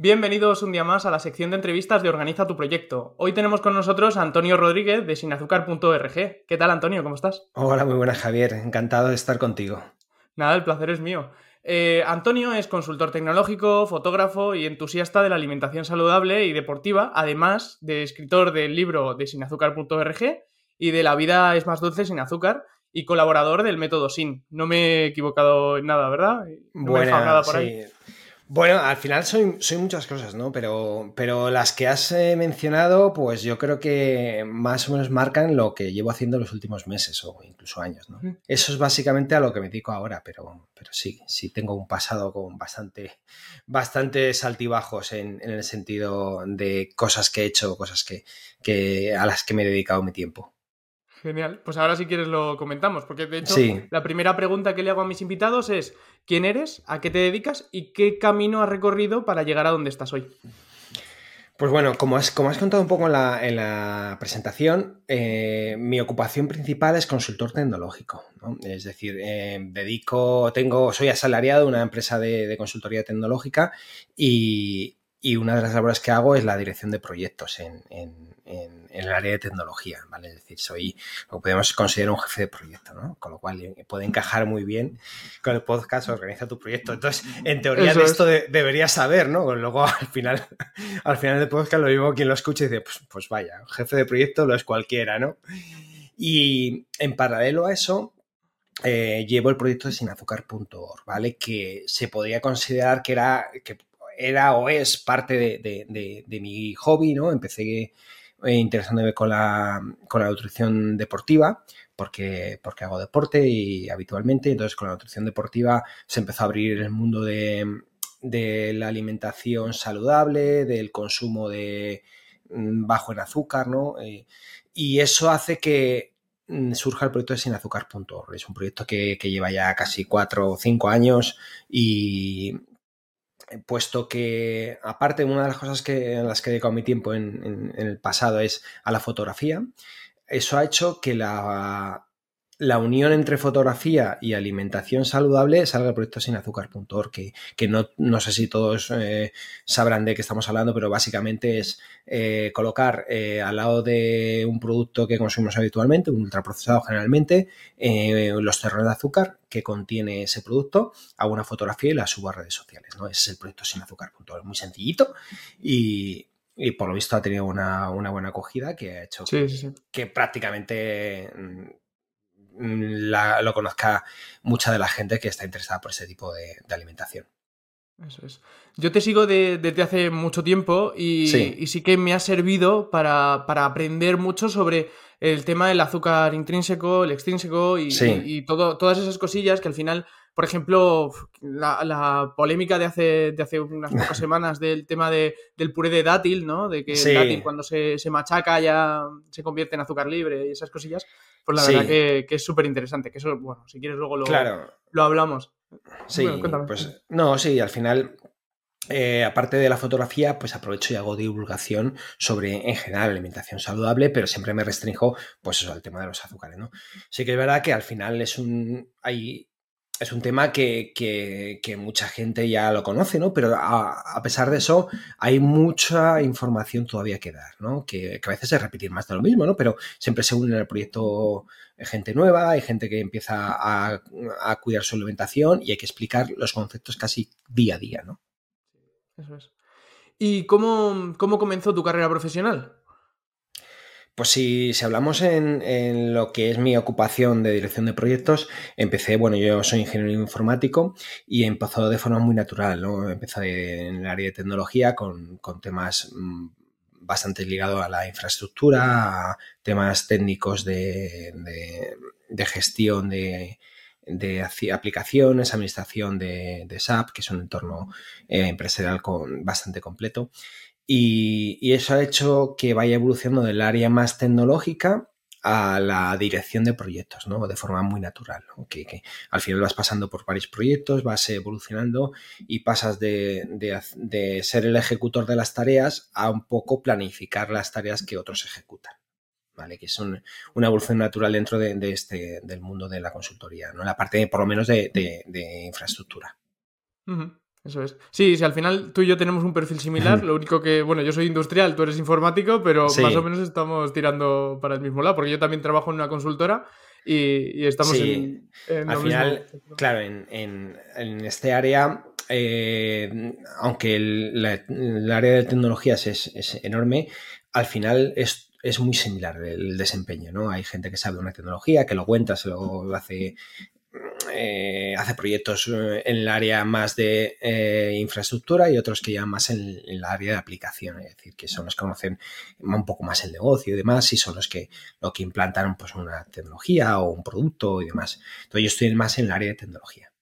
Bienvenidos un día más a la sección de entrevistas de Organiza tu proyecto. Hoy tenemos con nosotros a Antonio Rodríguez de sinazúcar.org. ¿Qué tal, Antonio? ¿Cómo estás? Hola, muy buenas, Javier. Encantado de estar contigo. Nada, el placer es mío. Eh, Antonio es consultor tecnológico, fotógrafo y entusiasta de la alimentación saludable y deportiva, además de escritor del libro de sinazúcar.org y de La vida es más dulce sin azúcar y colaborador del método SIN. No me he equivocado en nada, ¿verdad? No me he nada por ahí. Bueno, al final soy, muchas cosas, ¿no? Pero, pero las que has eh, mencionado, pues yo creo que más o menos marcan lo que llevo haciendo los últimos meses o incluso años, ¿no? Eso es básicamente a lo que me dedico ahora, pero, pero sí, sí tengo un pasado con bastante, bastantes altibajos en, en el sentido de cosas que he hecho, cosas que, que, a las que me he dedicado mi tiempo. Genial. Pues ahora si quieres lo comentamos, porque de hecho la primera pregunta que le hago a mis invitados es ¿quién eres? ¿A qué te dedicas? ¿Y qué camino has recorrido para llegar a donde estás hoy? Pues bueno, como has, como has contado un poco en la, presentación, eh, mi ocupación principal es consultor tecnológico. Es decir, eh, dedico, tengo, soy asalariado de una empresa de, consultoría tecnológica y, una de las labores que hago es la dirección de proyectos en en, el área de tecnología, ¿vale? Es decir, soy lo podemos considerar un jefe de proyecto, ¿no? Con lo cual eh, puede encajar muy bien con el podcast Organiza tu proyecto. Entonces, en teoría de esto deberías saber, ¿no? Luego al final, al final del podcast lo mismo quien lo escucha y dice, pues, pues vaya, jefe de proyecto lo es cualquiera, ¿no? Y en paralelo a eso, eh, llevo el proyecto de sinazúcar.org, ¿vale? Que se podría considerar que era, que era o es parte de, de mi hobby, ¿no? Empecé eh, interesándome con la, con la nutrición deportiva, porque, porque hago deporte y habitualmente, entonces con la nutrición deportiva se empezó a abrir el mundo de, la alimentación saludable, del consumo de mm, bajo en azúcar, ¿no? Eh, y eso hace que mm, surja el proyecto de sinazúcar.org. Es un proyecto que, que, lleva ya casi cuatro o cinco años y, puesto que, aparte, una de las cosas que, en las que he dedicado mi tiempo en, el pasado es a la fotografía, eso ha hecho que la, la unión entre fotografía y alimentación saludable salga el proyecto sinazúcar.org, que, que no, no, sé si todos eh, sabrán de qué estamos hablando, pero básicamente es eh, colocar eh, al lado de un producto que consumimos habitualmente, un ultraprocesado generalmente, los terrones de azúcar que contiene ese producto, hago una fotografía y la subo a redes sociales. ¿no? Ese es el proyecto sinazúcar.org, muy sencillito y, por lo visto ha tenido una, buena acogida que ha hecho que prácticamente mm, lo conozca mucha de la gente que está interesada por ese tipo de, alimentación. Eso es. Yo te sigo desde hace mucho tiempo y sí. que me ha servido para, aprender mucho sobre el tema del azúcar intrínseco, el extrínseco y, todo, todas esas cosillas que al final, por ejemplo, la, polémica de hace, de hace unas pocas semanas del tema de, del puré de dátil, ¿no? De que el dátil cuando se, se machaca ya se convierte en azúcar libre y esas cosillas pues la verdad que, es súper interesante. Que eso, bueno, si quieres luego lo, lo hablamos. Sí, pues no, sí, al final eh, aparte de la fotografía, pues aprovecho y hago divulgación sobre, en general, alimentación saludable, pero siempre me restringo, pues eso, al tema de los azúcares, ¿no? Sí que es verdad que al final es un... hay es un tema que, mucha gente ya lo conoce, ¿no? Pero a, pesar de eso, hay mucha información todavía que dar, ¿no? Que, a veces es repetir más de lo mismo, ¿no? Pero siempre se une el proyecto gente nueva, hay gente que empieza a, a, cuidar su alimentación y hay que explicar los conceptos casi día a día, ¿no? Eso es. ¿Y cómo, cómo comenzó tu carrera profesional? Pues si, hablamos en, lo que es mi ocupación de dirección de proyectos, empecé, bueno, yo soy ingeniero informático y empezó de forma muy natural, ¿no? Empecé en el área de tecnología con, temas mm, bastante ligados a la infraestructura, a temas técnicos de, gestión de, aplicaciones, administración de, SAP, que es un entorno eh, empresarial con, bastante completo. Y, eso ha hecho que vaya evolucionando del área más tecnológica a la dirección de proyectos, ¿no? De forma muy natural, que, al final vas pasando por varios proyectos, vas evolucionando y pasas de, ser el ejecutor de las tareas a un poco planificar las tareas que otros ejecutan, ¿vale? Que es una evolución natural dentro de, este, del mundo de la consultoría, ¿no? La parte, por lo menos, de, infraestructura. Eso es. Sí, sí, al final tú y yo tenemos un perfil similar, lo único que, bueno, yo soy industrial, tú eres informático, pero más o menos estamos tirando para el mismo lado, porque yo también trabajo en una consultora y, estamos en, Al final, claro, en, este área, eh, aunque el, área de tecnologías es, enorme, al final es, es, muy similar el desempeño, ¿no? Hay gente que sabe una tecnología, que lo cuenta, se lo hace eh, hace proyectos eh, en el área más de eh, infraestructura y otros que ya más en, el área de aplicación, es decir, que son los que conocen un poco más el negocio y demás, y son los que lo que implantan pues, una tecnología o un producto y demás. Entonces yo estoy más en el área de tecnología.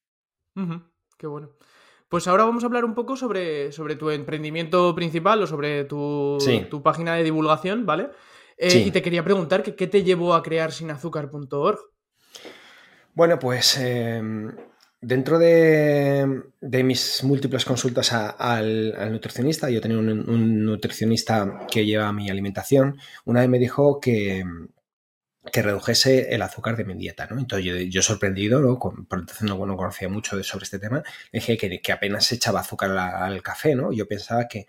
Qué bueno. Pues ahora vamos a hablar un poco sobre, sobre tu emprendimiento principal o sobre tu, tu página de divulgación, ¿vale? Y te quería preguntar que, qué te llevó a crear sinazúcar.org. Bueno, pues em, dentro de, mis múltiples consultas al, nutricionista, yo tenía un, nutricionista que lleva mi alimentación, una vez me dijo que, que redujese el azúcar de mi dieta, ¿no? Entonces yo, sorprendido, ¿no? Por entonces no, conocía mucho sobre este tema, dije que, que apenas echaba azúcar al, café, ¿no? Yo pensaba que,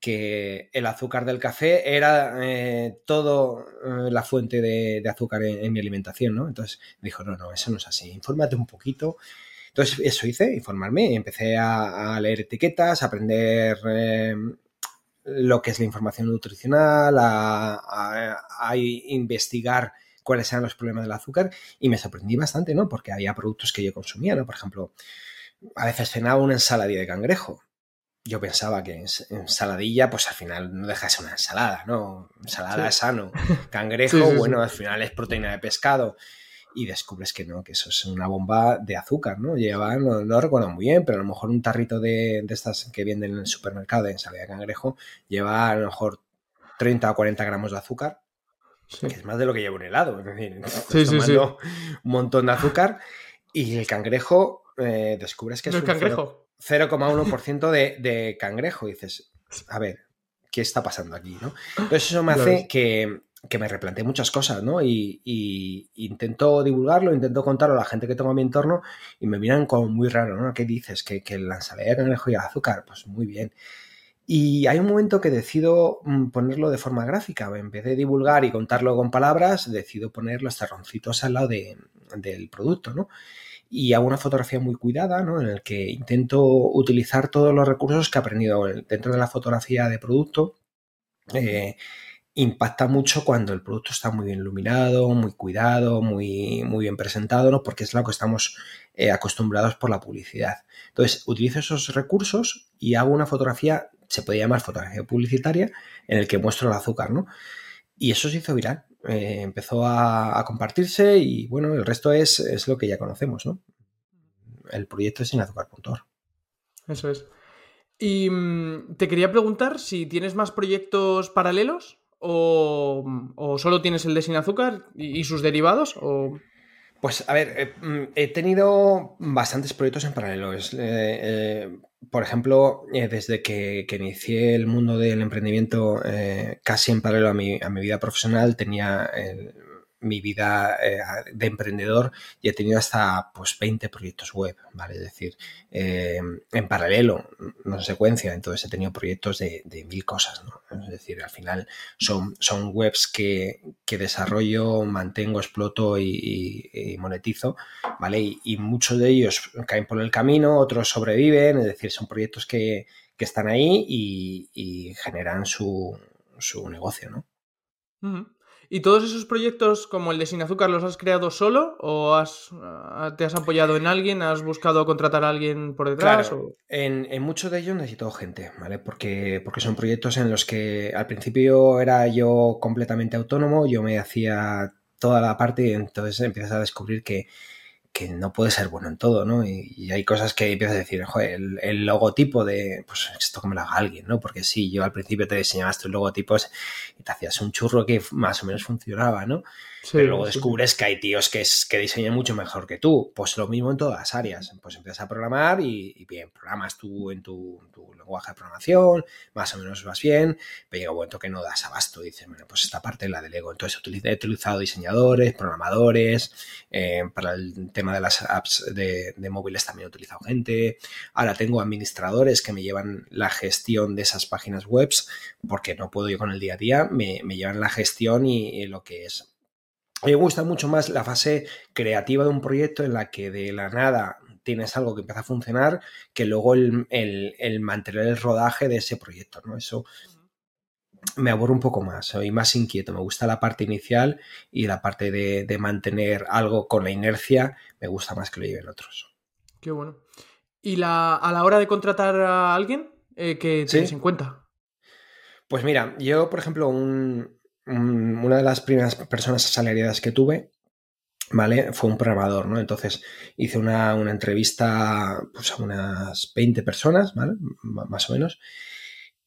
que el azúcar del café era eh, todo eh, la fuente de, azúcar en, mi alimentación, ¿no? Entonces dijo, no, no, eso no es así, infórmate un poquito. Entonces eso hice, informarme, empecé a, leer etiquetas, a aprender eh, lo que es la información nutricional, a, investigar cuáles eran los problemas del azúcar y me sorprendí bastante, ¿no? Porque había productos que yo consumía, ¿no? Por ejemplo, a veces cenaba una ensaladilla de cangrejo yo pensaba que ensaladilla, pues al final no deja de ser una ensalada, ¿no? Ensalada es sano. Cangrejo, bueno, al final es proteína de pescado. Y descubres que no, que eso es una bomba de azúcar, ¿no? Lleva, no, lo recuerdo muy bien, pero a lo mejor un tarrito de, estas que venden en el supermercado de ensalada de cangrejo lleva a lo mejor 30 o 40 gramos de azúcar, que es más de lo que lleva un helado. Es decir, tomando un montón de azúcar y el cangrejo eh, descubres que es, un cangrejo. 0,1% de, de cangrejo. Y dices, a ver, ¿qué está pasando aquí? ¿no? Entonces eso me hace que, me replantee muchas cosas, ¿no? Y, intento divulgarlo, intento contarlo a la gente que tengo a mi entorno y me miran como muy raro, ¿no? ¿Qué dices? ¿Que, que la ensalada de cangrejo y azúcar? Pues muy bien. Y hay un momento que decido mm, ponerlo de forma gráfica. En vez de divulgar y contarlo con palabras, decido poner los terroncitos al lado del producto, ¿no? Y hago una fotografía muy cuidada, ¿no? En el que intento utilizar todos los recursos que he aprendido dentro de la fotografía de producto. Eh, impacta mucho cuando el producto está muy bien iluminado, muy cuidado, muy, muy bien presentado, ¿no? Porque es lo que estamos eh, acostumbrados por la publicidad. Entonces, utilizo esos recursos y hago una fotografía, se puede llamar fotografía publicitaria, en el que muestro el azúcar, ¿no? Y eso se hizo viral. Eh, empezó a, compartirse y bueno, el resto es, es, lo que ya conocemos, ¿no? El proyecto es sinazúcar.org. Eso es. Y mm, te quería preguntar si tienes más proyectos paralelos o, o solo tienes el de sin azúcar y, sus derivados o... Pues a ver, eh, mm, he tenido bastantes proyectos en paralelo. Eh, por ejemplo, eh, desde que, inicié el mundo del emprendimiento casi en paralelo a mi, a mi vida profesional, tenía mi vida eh, de emprendedor y he tenido hasta pues 20 proyectos web, ¿vale? Es decir, eh, en paralelo, no en secuencia, entonces he tenido proyectos de, mil cosas, ¿no? Es decir, al final son, son webs que, desarrollo, mantengo, exploto y, monetizo, ¿vale? Y, muchos de ellos caen por el camino, otros sobreviven, es decir, son proyectos que, están ahí y, generan su, su negocio, ¿no? ¿Y todos esos proyectos como el de Sin Azúcar los has creado solo o has, ah, te has apoyado en alguien? ¿Has buscado contratar a alguien por detrás? Claro, en, muchos de ellos necesito gente, ¿vale? Porque, porque son proyectos en los que al principio era yo completamente autónomo, yo me hacía toda la parte y entonces empiezas a descubrir que que no puede ser bueno en todo, ¿no? Y, hay cosas que empiezas a decir, joder, el, logotipo de, pues esto me lo haga alguien, ¿no? Porque sí, yo al principio te diseñabas tus logotipos y te hacías un churro que más o menos funcionaba, ¿no? Pero luego descubres que hay tíos que, es, que diseñan mucho mejor que tú. Pues lo mismo en todas las áreas. Pues empiezas a programar y, bien, programas tú en tu, lenguaje de programación, más o menos vas bien, pero llega un momento que no das abasto. Dices, bueno, pues esta parte la delego. Entonces he utilizado diseñadores, programadores, eh, para el tema tema de las apps de, móviles también he utilizado gente. Ahora tengo administradores que me llevan la gestión de esas páginas web, porque no puedo yo con el día a día, me, llevan la gestión y, lo que es. Me gusta mucho más la fase creativa de un proyecto en la que de la nada tienes algo que empieza a funcionar que luego el, el mantener el rodaje de ese proyecto, ¿no? Eso me aburro un poco más, soy más inquieto, me gusta la parte inicial y la parte de, mantener algo con la inercia me gusta más que lo lleven otros. Qué bueno. ¿Y la, a la hora de contratar a alguien, eh, qué tienes en cuenta? Pues mira, yo, por ejemplo, una de las primeras personas asalariadas que tuve, ¿vale? Fue un programador, ¿no? Entonces hice una, una entrevista pues, a unas 20 personas, ¿vale? más o menos.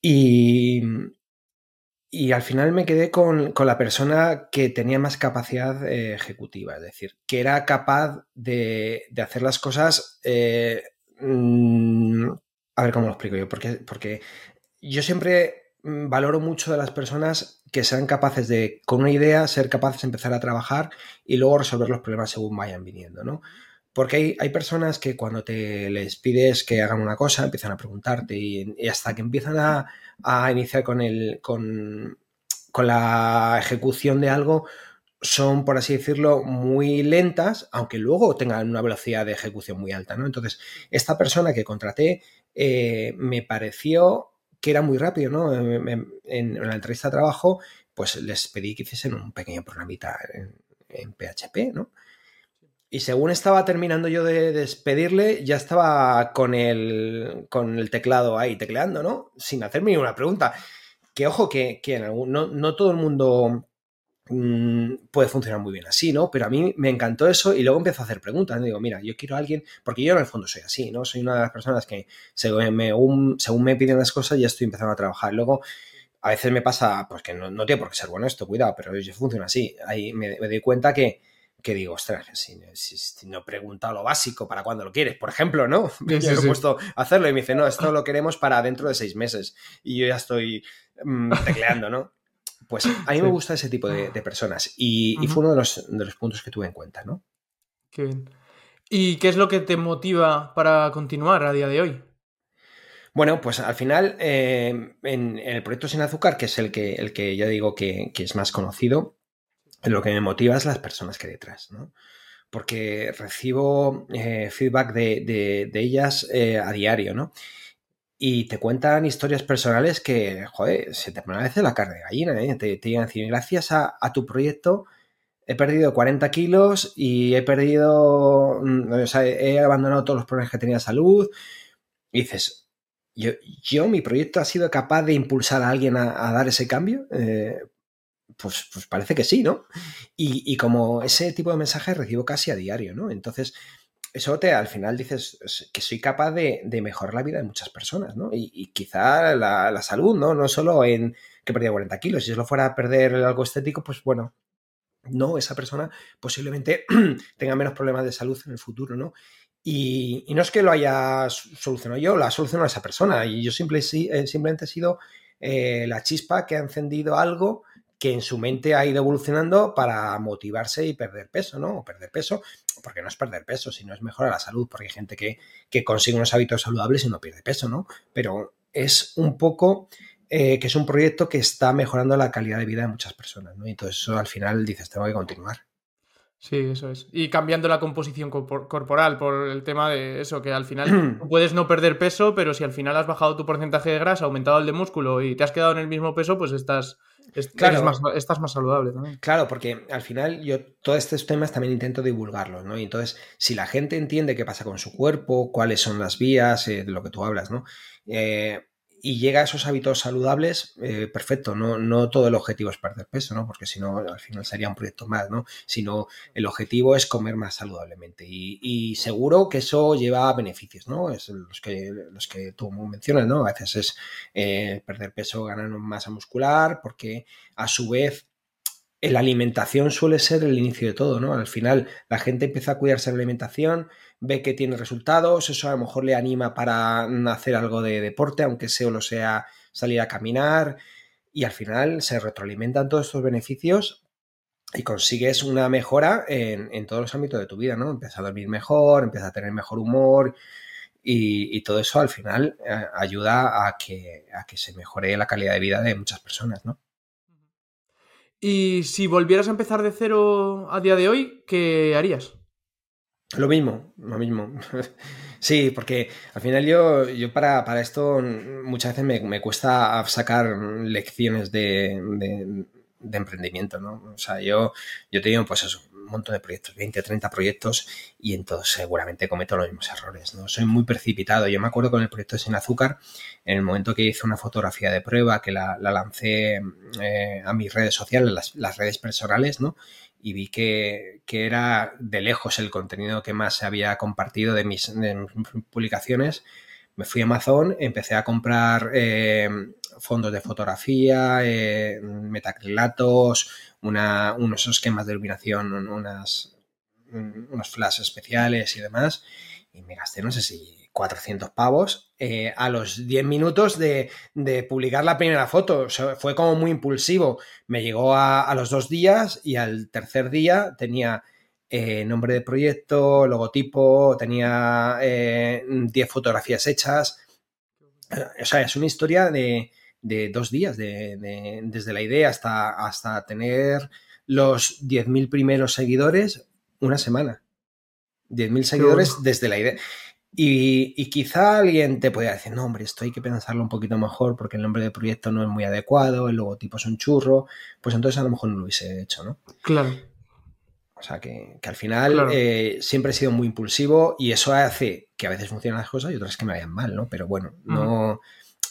Y, y al final me quedé con, la persona que tenía más capacidad eh, ejecutiva, es decir, que era capaz de, hacer las cosas. Eh, mm, a ver cómo lo explico yo, porque, porque yo siempre mm, valoro mucho de las personas que sean capaces de, con una idea, ser capaces de empezar a trabajar y luego resolver los problemas según vayan viniendo, ¿no? Porque hay, personas que cuando te les pides que hagan una cosa, empiezan a preguntarte y, hasta que empiezan a, iniciar con, el, con, con, la ejecución de algo, son, por así decirlo, muy lentas, aunque luego tengan una velocidad de ejecución muy alta. ¿no? Entonces, esta persona que contraté eh, me pareció que era muy rápido. ¿no? En, la entrevista de trabajo, pues les pedí que hiciesen un pequeño programita en, en PHP, ¿no? Y según estaba terminando yo de despedirle, ya estaba con el, con el teclado ahí tecleando, ¿no? Sin hacerme ninguna pregunta. Que ojo, que, que no, no, todo el mundo mm, puede funcionar muy bien así, ¿no? Pero a mí me encantó eso y luego empiezo a hacer preguntas. Digo, mira, yo quiero a alguien, porque yo en el fondo soy así, ¿no? Soy una de las personas que según me, según me piden las cosas ya estoy empezando a trabajar. Luego, a veces me pasa, pues que no, no tiene por qué ser bueno esto, cuidado, pero yo funciona así. Ahí me, me doy cuenta que que digo, ostras, si, no he preguntado lo básico para cuando lo quieres, por ejemplo, ¿no? yo he puesto a hacerlo y me dice, no, esto lo queremos para dentro de seis meses y yo ya estoy mm, tecleando, ¿no? Pues a mí me gusta ese tipo de, personas y, fue uno de los, puntos que tuve en cuenta, ¿no? Qué bien. ¿Y qué es lo que te motiva para continuar a día de hoy? Bueno, pues al final, eh, en, el proyecto Sin Azúcar, que es el que, el que ya digo que, que es más conocido, lo que me motiva es las personas que hay detrás, ¿no? Porque recibo eh, feedback de, ellas eh, a diario, ¿no? Y te cuentan historias personales que, joder, se te pone a veces la carne de gallina, ¿eh? Te, te a decir, gracias a, tu proyecto he perdido 40 kilos y he perdido, mm, o sea, he abandonado todos los problemas que tenía de salud. Y dices, yo, yo, mi proyecto ha sido capaz de impulsar a alguien a, dar ese cambio. Pues, pues, parece que sí, ¿no? Y, como ese tipo de mensajes recibo casi a diario, ¿no? Entonces, eso te al final dices que soy capaz de, mejorar la vida de muchas personas, ¿no? Y, quizá la, salud, ¿no? No solo en que perdía 40 kilos, si solo fuera a perder algo estético, pues bueno, no, esa persona posiblemente tenga menos problemas de salud en el futuro, ¿no? Y, no es que lo haya solucionado yo, la solucionado esa persona. Y yo simple, eh, simplemente he sido eh, la chispa que ha encendido algo que en su mente ha ido evolucionando para motivarse y perder peso, ¿no? O perder peso, porque no es perder peso, sino es mejorar la salud, porque hay gente que, consigue unos hábitos saludables y no pierde peso, ¿no? Pero es un poco eh, que es un proyecto que está mejorando la calidad de vida de muchas personas, ¿no? Y entonces eso al final dices, tengo que continuar. Sí, eso es. Y cambiando la composición corporal por el tema de eso, que al final puedes no perder peso, pero si al final has bajado tu porcentaje de grasa, aumentado el de músculo y te has quedado en el mismo peso, pues estás, claro, más, estás más saludable también. Claro, porque al final yo todos estos temas también intento divulgarlos, ¿no? Y entonces, si la gente entiende qué pasa con su cuerpo, cuáles son las vías, eh, de lo que tú hablas, ¿no? Eh, y llega a esos hábitos saludables, eh, perfecto, no, no todo el objetivo es perder peso, ¿no? Porque si no, al final sería un proyecto más, ¿no? Sino el objetivo es comer más saludablemente. Y, seguro que eso lleva beneficios, ¿no? Es los que, los que tú mencionas, ¿no? A veces es eh, perder peso, ganar masa muscular, porque a su vez la alimentación suele ser el inicio de todo, ¿no? Al final la gente empieza a cuidarse la alimentación, ve que tiene resultados, eso a lo mejor le anima para hacer algo de deporte, aunque solo sea salir a caminar, y al final se retroalimentan todos estos beneficios y consigues una mejora en, todos los ámbitos de tu vida, ¿no? Empiezas a dormir mejor, empiezas a tener mejor humor y, todo eso al final eh, ayuda a que, a que se mejore la calidad de vida de muchas personas, ¿no? Y si volvieras a empezar de cero a día de hoy, ¿qué harías? Lo mismo, lo mismo. sí, porque al final yo, yo para, para esto muchas veces me, cuesta sacar lecciones de, de, emprendimiento, ¿no? O sea, yo, yo he tenido pues un montón de proyectos, 20, 30 proyectos y en todos seguramente cometo los mismos errores, ¿no? Soy muy precipitado. Yo me acuerdo con el proyecto Sin Azúcar, en el momento que hice una fotografía de prueba, que la, lancé eh, a mis redes sociales, las, las redes personales, ¿no? Y vi que, era de lejos el contenido que más se había compartido de mis, publicaciones. Me fui a Amazon, empecé a comprar eh, fondos de fotografía, eh, metacrilatos, unos esquemas de iluminación, unas, unos flashes especiales y demás. Y me gasté, no sé si 400 pavos eh, a los 10 minutos de, publicar la primera foto. fue como muy impulsivo. Me llegó a, los dos días y al tercer día tenía eh, nombre de proyecto, logotipo, tenía 10 eh, fotografías hechas. O sea, es una historia de, dos días, desde la idea hasta, hasta tener los 10.000 primeros seguidores, una semana. 10.000 seguidores desde la idea. Y, quizá alguien te podría decir, no, hombre, esto hay que pensarlo un poquito mejor porque el nombre de proyecto no es muy adecuado, el logotipo es un churro, pues entonces a lo mejor no lo hubiese hecho, ¿no? Claro. O sea, que, al final eh, siempre he sido muy impulsivo y eso hace que a veces funcionen las cosas y otras que me vayan mal, ¿no? Pero bueno, no...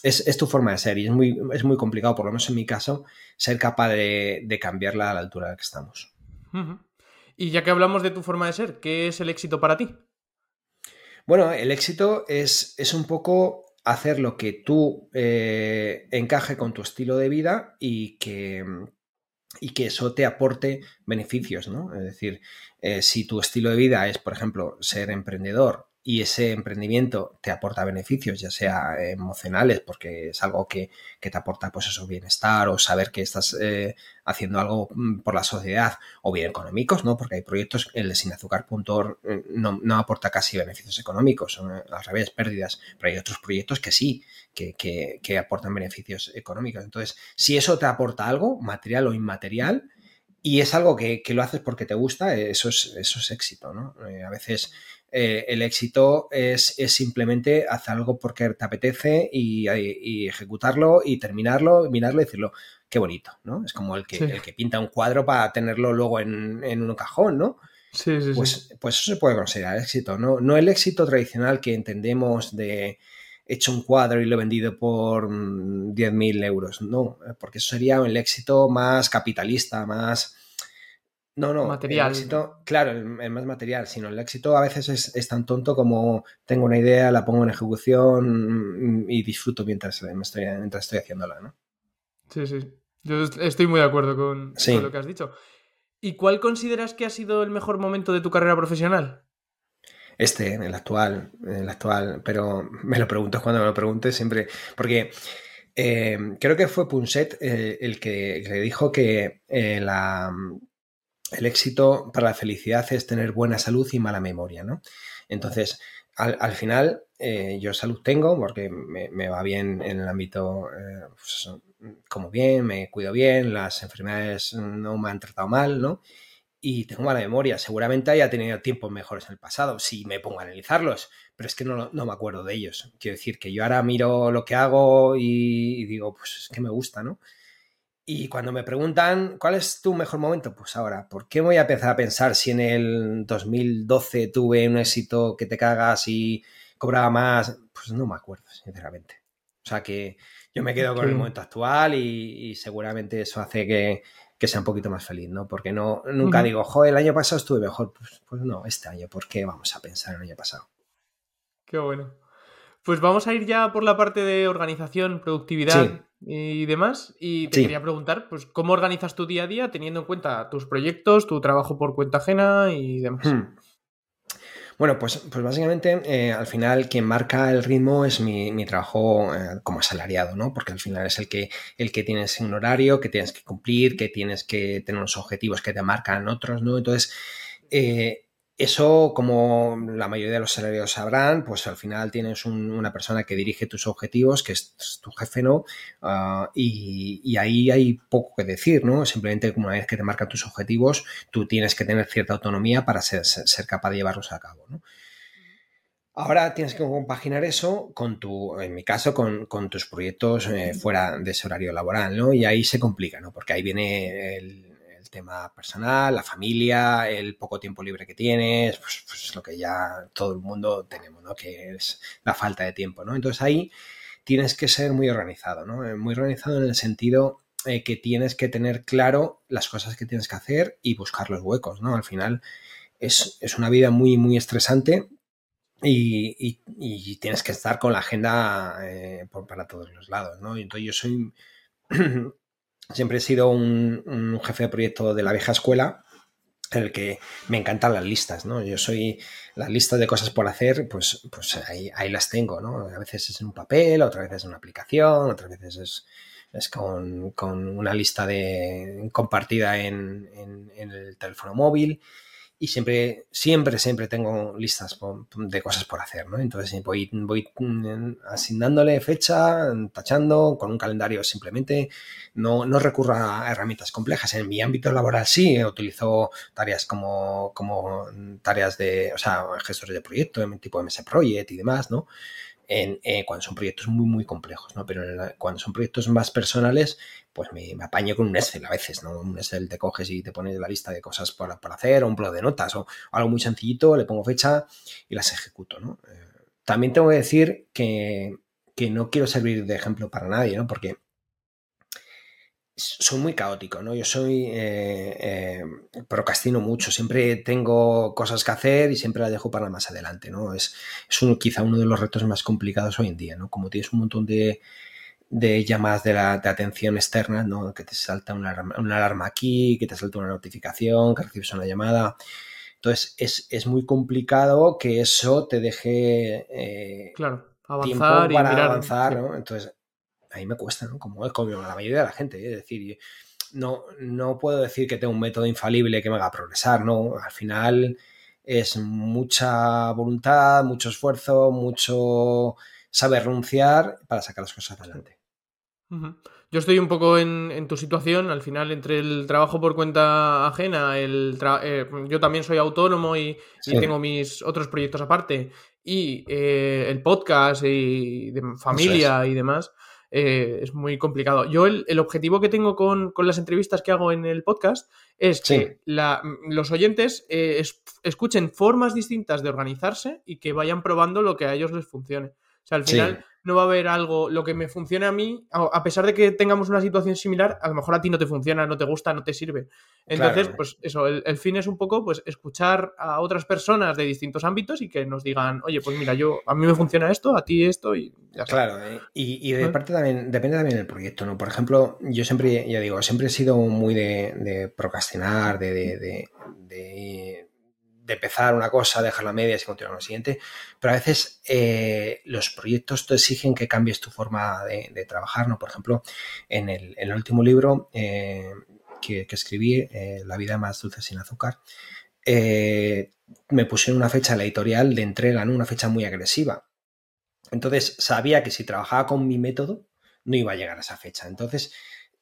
Es, tu forma de ser y es muy, es muy complicado, por lo menos en mi caso, ser capaz de, cambiarla a la altura a la que estamos. Y ya que hablamos de tu forma de ser, ¿qué es el éxito para ti? Bueno, el éxito es, es un poco hacer lo que tú eh, encaje con tu estilo de vida y que, y que eso te aporte beneficios, ¿no? Es decir, eh, si tu estilo de vida es, por ejemplo, ser emprendedor y ese emprendimiento te aporta beneficios, ya sea emocionales, porque es algo que, te aporta pues eso, bienestar o saber que estás eh, haciendo algo mm, por la sociedad, o bien económicos, ¿no? Porque hay proyectos, el sinazúcar.org eh, no, no aporta casi beneficios económicos, son eh, al revés, pérdidas, pero hay otros proyectos que sí, que, que aportan beneficios económicos. Entonces, si eso te aporta algo, material o inmaterial, y es algo que, lo haces porque te gusta, eso es, eso es éxito, ¿no? a veces eh, el éxito es, simplemente hacer algo porque te apetece y, ejecutarlo y terminarlo, mirarlo y decirlo, qué bonito, ¿no? Es como el que, el que pinta un cuadro para tenerlo luego en, un cajón, ¿no? Sí, sí, pues, sí. pues eso se puede considerar éxito, ¿no? No el éxito tradicional que entendemos de hecho un cuadro y lo he vendido por 10.000 mm, euros, no, porque eso sería el éxito más capitalista, más no, no. Material. El éxito, claro, el, más material, sino el éxito a veces es, tan tonto como tengo una idea, la pongo en ejecución y disfruto mientras, estoy, mientras estoy haciéndola, ¿no? Sí, sí. Yo estoy muy de acuerdo con, lo que has dicho. ¿Y cuál consideras que ha sido el mejor momento de tu carrera profesional? Este, el actual, el actual, pero me lo pregunto cuando me lo preguntes siempre, porque eh, creo que fue Punset eh, el, que, le dijo que eh, la, el éxito para la felicidad es tener buena salud y mala memoria, ¿no? Entonces, al, final, eh, yo salud tengo porque me, va bien en el ámbito, eh, pues como bien, me cuido bien, las enfermedades no me han tratado mal, ¿no? Y tengo mala memoria. Seguramente haya tenido tiempos mejores en el pasado, si me pongo a analizarlos, pero es que no, me acuerdo de ellos. Quiero decir que yo ahora miro lo que hago y, y digo, pues es que me gusta, ¿no? Y cuando me preguntan, ¿cuál es tu mejor momento? Pues ahora, ¿por qué voy a empezar a pensar si en el 2012 tuve un éxito que te cagas y cobraba más? Pues no me acuerdo, sinceramente. O sea que yo me quedo con el momento actual y, seguramente eso hace que, sea un poquito más feliz, ¿no? Porque no, nunca digo, joder, el año pasado estuve mejor. Pues, pues, no, este año, ¿por qué vamos a pensar en el año pasado? Qué bueno. Pues vamos a ir ya por la parte de organización, productividad y demás. Y te quería preguntar, pues, ¿cómo organizas tu día a día teniendo en cuenta tus proyectos, tu trabajo por cuenta ajena y demás? Hmm. Bueno, pues, pues básicamente eh, al final quien marca el ritmo es mi, trabajo eh, como asalariado, ¿no? Porque al final es el que, el que tienes un horario, que tienes que cumplir, que tienes que tener unos objetivos que te marcan otros, ¿no? Entonces, eh, eso, como la mayoría de los salarios sabrán, pues al final tienes una persona que dirige tus objetivos, que es tu jefe, ¿no? Ah, y, ahí hay poco que decir, ¿no? Simplemente una vez que te marcan tus objetivos, tú tienes que tener cierta autonomía para ser, capaz de llevarlos a cabo, ¿no? Ahora tienes que compaginar eso con tu, en mi caso, con, tus proyectos eh, fuera de ese horario laboral, ¿no? Y ahí se complica, ¿no? Porque ahí viene el, tema personal, la familia, el poco tiempo libre que tienes, pues, pues lo que ya todo el mundo tenemos, ¿no? Que es la falta de tiempo, ¿no? Entonces ahí tienes que ser muy organizado, ¿no? Eh, muy organizado en el sentido eh, que tienes que tener claro las cosas que tienes que hacer y buscar los huecos, ¿no? Al final es, una vida muy, muy estresante y, tienes que estar con la agenda eh, para todos los lados, ¿no? Y entonces yo soy Siempre he sido un, jefe de proyecto de la vieja escuela, en el que me encantan las listas, ¿no? Yo soy las listas de cosas por hacer, pues, pues ahí, las tengo, ¿no? A veces es en un papel, otras veces en una aplicación, otras veces es, con, una lista de compartida en, en el teléfono móvil y siempre, siempre, siempre tengo listas de cosas por hacer, ¿no? Entonces voy, voy mm, asignándole fecha, tachando, con un calendario simplemente, no, no recurro a herramientas complejas. En mi ámbito laboral sí, utilizo tareas como, como tareas de, o sea, gestores de proyecto, tipo MS Project y demás, ¿no? En, eh, cuando son proyectos muy, muy complejos, ¿no? Pero cuando son proyectos más personales, pues me, apaño con un Excel a veces, ¿no? Un Excel te coges y te pones la lista de cosas por, hacer, o un blog de notas, o algo muy sencillito, le pongo fecha y las ejecuto, ¿no? Eh, también tengo que decir que, no quiero servir de ejemplo para nadie, ¿no? Porque soy muy caótico, ¿no? Yo soy eh, eh, procrastino mucho, siempre tengo cosas que hacer y siempre las dejo para más adelante, ¿no? Es, es uno, quizá uno de los retos más complicados hoy en día, ¿no? Como tienes un montón de, de llamadas de, la, de atención externa, ¿no? que te salta una, alarma aquí, que te salta una notificación, que recibes una llamada. Entonces, es, muy complicado que eso te deje eh, claro, avanzar tiempo para avanzar, ¿no? Entonces, ahí me cuesta, ¿no? Como es como la mayoría de la gente, ¿eh? es decir, no, no puedo decir que tengo un método infalible que me haga progresar, ¿no? Al final es mucha voluntad, mucho esfuerzo, mucho saber renunciar para sacar las cosas adelante. Yo estoy un poco en, tu situación, al final, entre el trabajo por cuenta ajena, el eh, yo también soy autónomo y, tengo mis otros proyectos aparte, y eh, el podcast y de familia y demás, eh, es muy complicado. Yo el, objetivo que tengo con, las entrevistas que hago en el podcast es que los oyentes escuchen formas distintas de organizarse y que vayan probando lo que a ellos les funcione. O sea, al final no va a haber algo, lo que me funcione a mí, a pesar de que tengamos una situación similar, a lo mejor a ti no te funciona, no te gusta, no te sirve. Entonces, pues eso, el, fin es un poco, pues, escuchar a otras personas de distintos ámbitos y que nos digan, oye, pues mira, yo, a mí me funciona esto, a ti esto y ya. Claro, eh, y, de parte también, depende también del proyecto, ¿no? Por ejemplo, yo siempre, ya digo, siempre he sido muy de, procrastinar, de de empezar una cosa, dejar la media y continuar con la siguiente, pero a veces eh, los proyectos te exigen que cambies tu forma de, trabajar, ¿no? Por ejemplo, en el, último libro eh, que, escribí, eh, La vida más dulce sin azúcar, me pusieron una fecha la editorial de entrega, ¿no? Una fecha muy agresiva. Entonces sabía que si trabajaba con mi método, no iba a llegar a esa fecha. Entonces,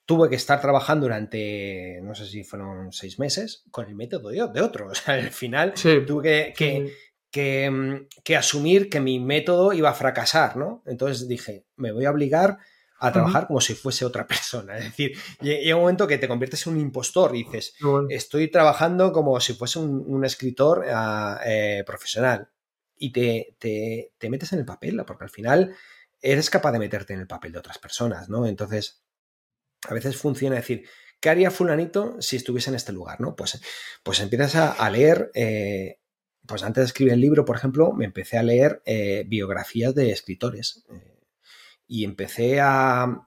tuve que estar trabajando durante, no sé si fueron seis meses, con el método de, otro. O sea, al final tuve que, mm, que, asumir que mi método iba a fracasar, ¿no? Entonces dije, me voy a obligar a trabajar como si fuese otra persona. Es decir, llega un momento que te conviertes en un impostor y dices, estoy trabajando como si fuese un, escritor ah, eh, profesional. Y te, te, te metes en el papel, porque al final eres capaz de meterte en el papel de otras personas, ¿no? Entonces, a veces funciona decir, ¿qué haría fulanito si estuviese en este lugar? ¿no? Pues, pues empiezas a, leer, eh, pues antes de escribir el libro, por ejemplo, me empecé a leer eh, biografías de escritores. Eh, y empecé a,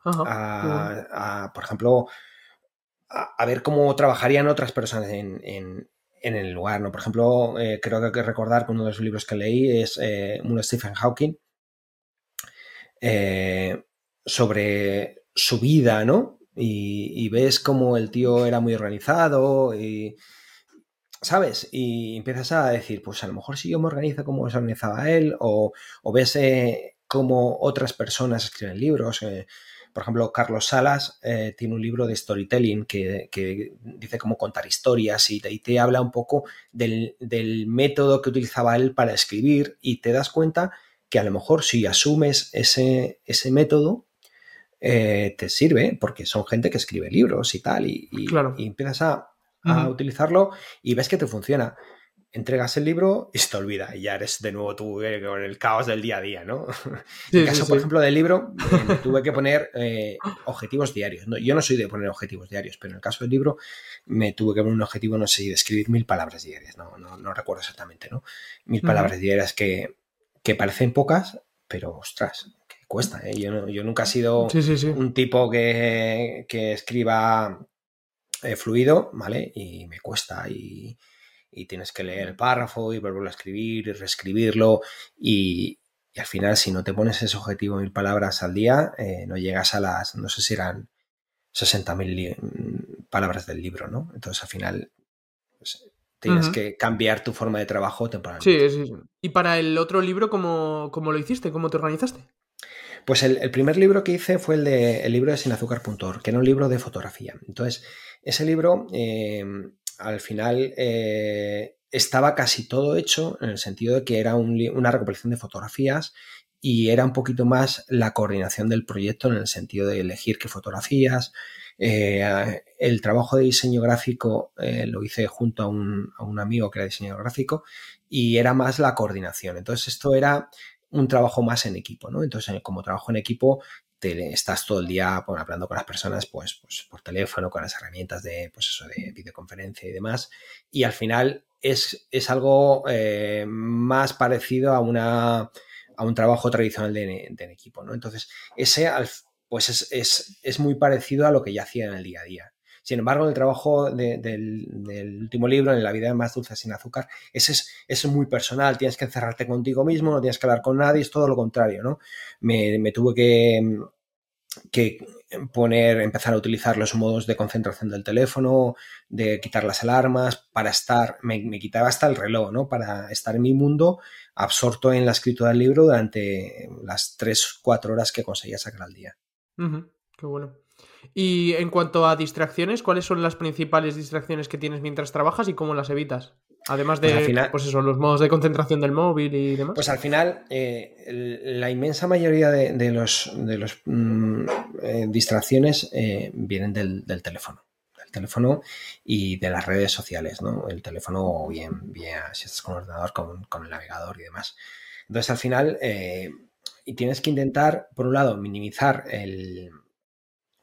por ejemplo, a, ver cómo trabajarían otras personas en, en el lugar, ¿no? Por ejemplo, creo que hay que recordar que uno de los libros que leí es uno de Stephen Hawking sobre su vida, ¿no? Y, ves cómo el tío era muy organizado y, ¿sabes? Y empiezas a decir, pues a lo mejor si yo me organizo como se organizaba él, o, o ves cómo otras personas escriben libros, por ejemplo, Carlos Salas eh, tiene un libro de storytelling que, dice cómo contar historias y te, habla un poco del, método que utilizaba él para escribir y te das cuenta que a lo mejor si asumes ese, ese método, eh, te sirve porque son gente que escribe libros y tal y, empiezas a, utilizarlo y ves que te funciona entregas el libro y se te olvida y ya eres de nuevo tú eh, con el caos del día a día, ¿no? en el caso, por ejemplo, del libro, eh, tuve que poner objetivos diarios. yo no soy de poner objetivos diarios, pero en el caso del libro me tuve que poner un objetivo, no sé, de escribir mil palabras diarias, no, no, recuerdo exactamente, ¿no? Mil palabras diarias que, parecen pocas, pero ostras, que cuesta, ¿eh? Yo, yo nunca he sido un tipo que, que escriba fluido, ¿vale? Y me cuesta y y tienes que leer el párrafo y volverlo a escribir y reescribirlo y, al final si no te pones ese objetivo mil palabras al día, eh, no llegas a las, no sé si eran 60.000 mm, palabras del libro, ¿no? Entonces al final pues, tienes que cambiar tu forma de trabajo temporalmente. Sí, sí, sí. ¿Y para el otro libro cómo, cómo lo hiciste? ¿Cómo te organizaste? Pues el, primer libro que hice fue el de el libro de sinazúcar.org, que era un libro de fotografía. Entonces, ese libro eh, al final eh, estaba casi todo hecho en el sentido de que era una recopilación de fotografías y era un poquito más la coordinación del proyecto en el sentido de elegir qué fotografías. Eh, el trabajo de diseño gráfico lo hice junto a un, a un, amigo que era diseñador gráfico y era más la coordinación. Entonces esto era un trabajo más en equipo, ¿no? Entonces como trabajo en equipo estás todo el día hablando con las personas pues, pues, por teléfono, con las herramientas de, pues eso, de videoconferencia y demás. Y al final es, es algo eh, más parecido a, una, a un trabajo tradicional de, en equipo. ¿no? Entonces, ese pues es, es, muy parecido a lo que ya hacía en el día a día. Sin embargo, el trabajo del, último libro, en La vida más dulce sin azúcar, ese es, es, muy personal. Tienes que encerrarte contigo mismo, no tienes que hablar con nadie, es todo lo contrario, ¿no? Me, tuve que, que poner, empezar a utilizar los modos de concentración del teléfono, de quitar las alarmas, para estar, me, quitaba hasta el reloj, ¿no? Para estar en mi mundo absorto en la escritura del libro durante las 3, 4 horas que conseguía sacar al día. Qué bueno. Y en cuanto a distracciones, ¿cuáles son las principales distracciones que tienes mientras trabajas y cómo las evitas? Además pues de pues eso, los modos de concentración del móvil y demás. Pues al final, eh, la inmensa mayoría de, los, de los mm, eh, distracciones eh, vienen del, teléfono. Del teléfono y de las redes sociales, ¿no? El teléfono, bien, bien si estás con el ordenador, con, con el navegador y demás. Entonces, al final, y tienes que intentar, por un lado, minimizar el,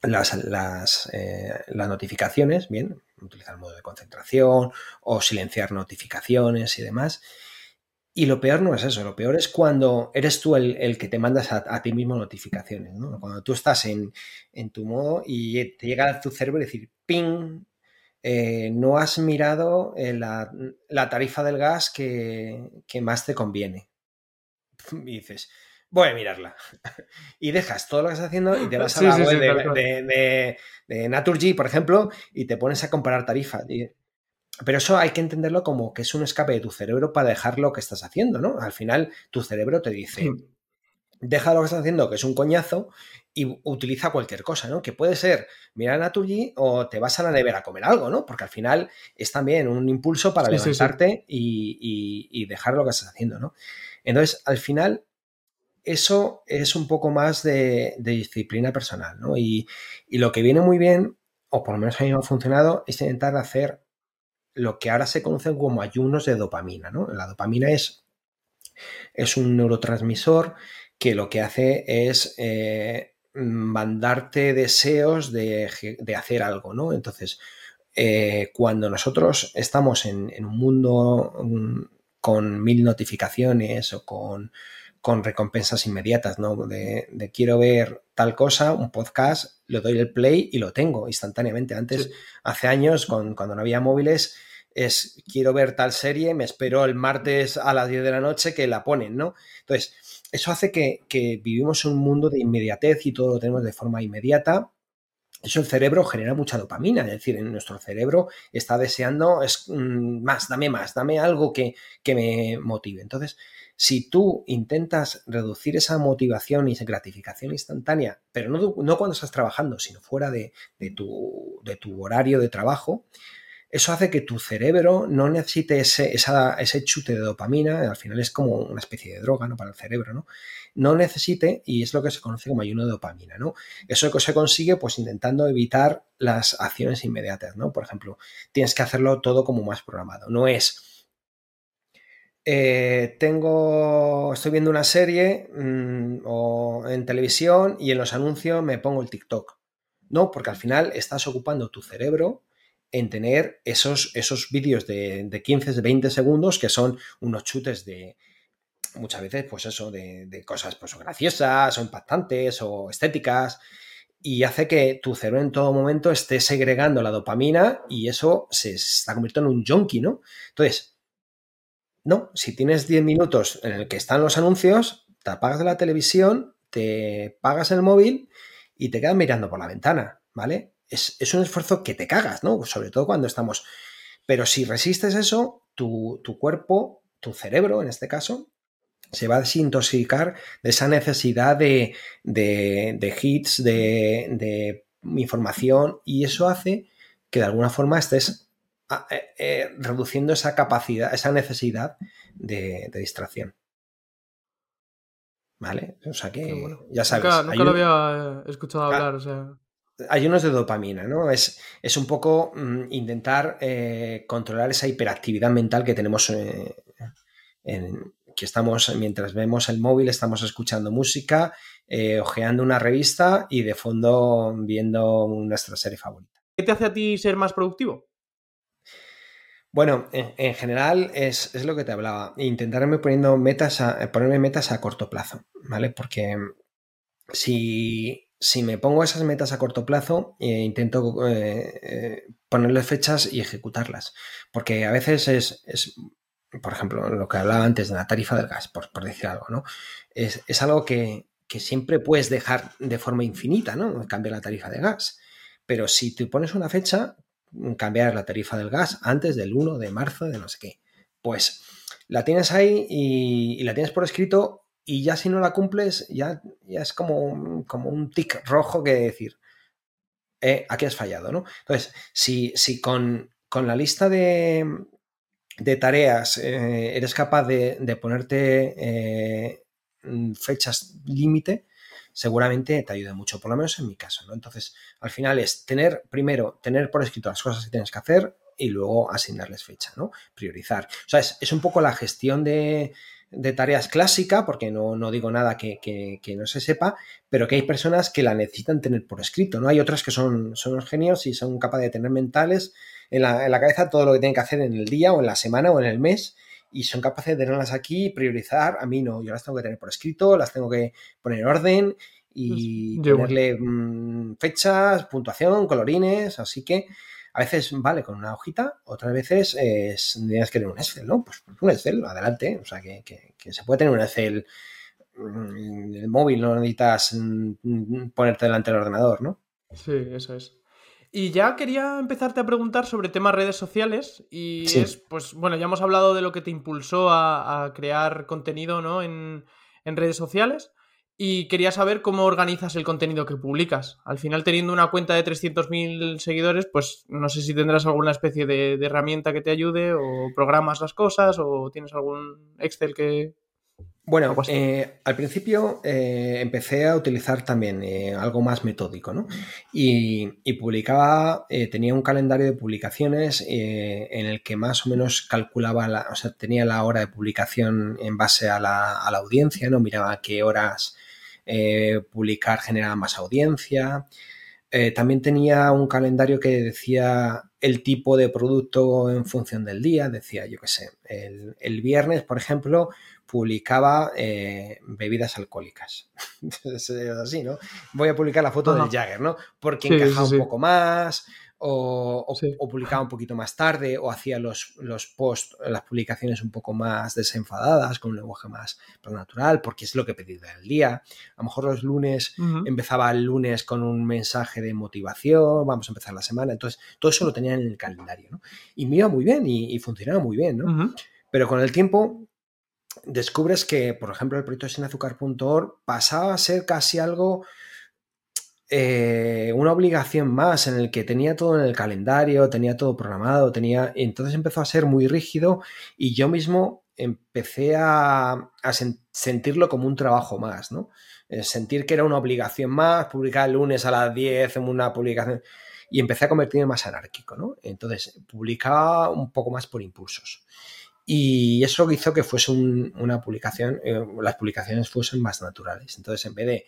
las, las, eh, las, notificaciones, bien, utilizar el modo de concentración o silenciar notificaciones y demás. Y lo peor no es eso, lo peor es cuando eres tú el, que te mandas a, ti mismo notificaciones, ¿no? Cuando tú estás en, tu modo y te llega a tu cerebro y decir, ping, eh, no has mirado eh, la, la, tarifa del gas que, que más te conviene. Y dices, voy a mirarla. y dejas todo lo que estás haciendo y te vas a la web de, de, Naturgy, por ejemplo, y te pones a comparar tarifas. Pero eso hay que entenderlo como que es un escape de tu cerebro para dejar lo que estás haciendo, ¿no? Al final, tu cerebro te dice, deja lo que estás haciendo, que es un coñazo, y utiliza cualquier cosa, ¿no? Que puede ser mirar Naturgy o te vas a la nevera a comer algo, ¿no? Porque al final es también un impulso para levantarte y, y, dejar lo que estás haciendo, ¿no? Entonces, al final, eso es un poco más de, disciplina personal, ¿no? Y, lo que viene muy bien, o por lo menos a mí me ha funcionado, es intentar hacer lo que ahora se conocen como ayunos de dopamina, ¿no? La dopamina es, es un neurotransmisor que lo que hace es eh, mandarte deseos de, hacer algo, ¿no? Entonces, eh, cuando nosotros estamos en, en un mundo mm, con mil notificaciones o con con recompensas inmediatas, ¿no? De, quiero ver tal cosa, un podcast, le doy el play y lo tengo instantáneamente. Antes, hace años, cuando no había móviles, es quiero ver tal serie, me espero el martes a las 10 de la noche que la ponen, ¿no? Entonces, eso hace que, que vivimos un mundo de inmediatez y todo lo tenemos de forma inmediata eso el cerebro genera mucha dopamina, es decir, en nuestro cerebro está deseando es, mm, más, dame más, dame algo que, me motive. Entonces, si tú intentas reducir esa motivación y esa gratificación instantánea, pero no, no cuando estás trabajando, sino fuera de, tu, de tu horario de trabajo, eso hace que tu cerebro no necesite ese, ese chute de dopamina, al final es como una especie de droga ¿no? para el cerebro, ¿no? No necesite, y es lo que se conoce como ayuno de dopamina, ¿no? Eso se consigue pues intentando evitar las acciones inmediatas, ¿no? Por ejemplo, tienes que hacerlo todo como más programado, no es... Eh, tengo, estoy viendo una serie mm, o en televisión y en los anuncios me pongo el TikTok. No, porque al final estás ocupando tu cerebro en tener esos, esos vídeos de, de 15, 20 segundos que son unos chutes de muchas veces, pues eso, de, cosas pues, graciosas o impactantes o estéticas y hace que tu cerebro en todo momento esté segregando la dopamina y eso se está convirtiendo en un junkie, ¿no? Entonces, no, si tienes 10 minutos en el que están los anuncios, te apagas de la televisión, te pagas el móvil y te quedas mirando por la ventana, ¿vale? es, un esfuerzo que te cagas, ¿no? Sobre todo cuando estamos... Pero si resistes eso, tu, cuerpo, tu cerebro en este caso, se va a desintoxicar de esa necesidad de, hits, de, información, y eso hace que de alguna forma estés ah, eh, eh, reduciendo esa capacidad, esa necesidad de, distracción. ¿Vale? O sea que ya sabes. Nunca, lo había escuchado ah, hablar, o sea ayunos de dopamina, ¿no? Es, es un poco mm, intentar eh, controlar esa hiperactividad mental que tenemos eh, en, que estamos, mientras vemos el móvil, estamos escuchando música, eh, ojeando una revista y de fondo viendo nuestra serie favorita. ¿Qué te hace a ti ser más productivo? Bueno, en, general es, lo que te hablaba. Intentarme poniendo metas a, ponerme metas a corto plazo, ¿vale? Porque si si me pongo esas metas a corto plazo, eh, intento eh, eh, ponerle fechas y ejecutarlas. Porque a veces es, por ejemplo, lo que hablaba antes de la tarifa del gas, por, decir algo, ¿no? Es, algo que, siempre puedes dejar de forma infinita, ¿no? Cambiar la tarifa de gas. Pero si te pones una fecha, cambiar la tarifa del gas antes del 1 de marzo de no sé qué, pues la tienes ahí y la tienes por escrito y ya si no la cumples, ya, ya es como como un tic rojo que decir, eh, aquí has fallado, ¿no? Entonces, si, si con, la lista de, de tareas eh, eres capaz de, ponerte eh, fechas límite, seguramente te ayude mucho, por lo menos en mi caso, ¿no? Entonces, al final es tener, primero, tener por escrito las cosas que tienes que hacer y luego asignarles fecha, ¿no? Priorizar. O sea, es un poco la gestión de, de tareas clásica, porque no, no digo nada que, no se sepa, pero que hay personas que la necesitan tener por escrito, ¿no? Hay otras que son, son genios y son capaces de tener mentales en la, en la, cabeza todo lo que tienen que hacer en el día o en la semana o en el mes y son capaces de tenerlas aquí y priorizar. A mí no, yo las tengo que tener por escrito, las tengo que poner en orden y pues, ponerle mm, fechas, puntuación, colorines, así que a veces vale con una hojita, otras veces es, tienes que tener un Excel, ¿no? Pues, pues un Excel, adelante. O sea, que, se puede tener un Excel en mm, el móvil, no necesitas mm, ponerte delante del ordenador, ¿no? Sí, eso es. Y ya quería empezarte a preguntar sobre temas redes sociales y es, pues bueno, ya hemos hablado de lo que te impulsó a, crear contenido, ¿no? En, en redes sociales. Y quería saber cómo organizas el contenido que publicas. Al final, teniendo una cuenta de 300.000 seguidores, pues no sé si tendrás alguna especie de, herramienta que te ayude o programas las cosas o tienes algún Excel que... Bueno, eh, al principio eh, empecé a utilizar también eh, algo más metódico, ¿no? Y, publicaba, tenía un calendario de publicaciones en el que más o menos calculaba, la, o sea, tenía la hora de publicación en base a la, a la audiencia, ¿no? Miraba qué horas eh, publicar generaba más audiencia. Eh, también tenía un calendario que decía el tipo de producto en función del día. Decía, yo qué sé, el, viernes, por ejemplo, publicaba eh, bebidas alcohólicas. así, ¿no? Voy a publicar la foto del Jagger, ¿no? Porque encaja un poco más, o, publicaba un poquito más tarde, o hacía los, los posts, las publicaciones un poco más desenfadadas, con un lenguaje más natural, porque es lo que pedí del día. A lo mejor los lunes empezaba el lunes con un mensaje de motivación, vamos a empezar la semana. Entonces, todo eso lo tenía en el calendario, Y me iba muy bien y, funcionaba muy bien, ¿no? Pero con el tiempo descubres que, por ejemplo, el proyecto sinazúcar.org pasaba a ser casi algo eh, una obligación más en el que tenía todo en el calendario, tenía todo programado, tenía. Entonces empezó a ser muy rígido y yo mismo empecé a, sentirlo como un trabajo más, ¿no? Eh, sentir que era una obligación más, publicar el lunes a las 10 en una publicación. Y empecé a convertirme más anárquico, ¿no? Entonces, publicaba un poco más por impulsos. Y eso hizo que fuese una publicación, eh, las publicaciones fuesen más naturales. Entonces, en vez de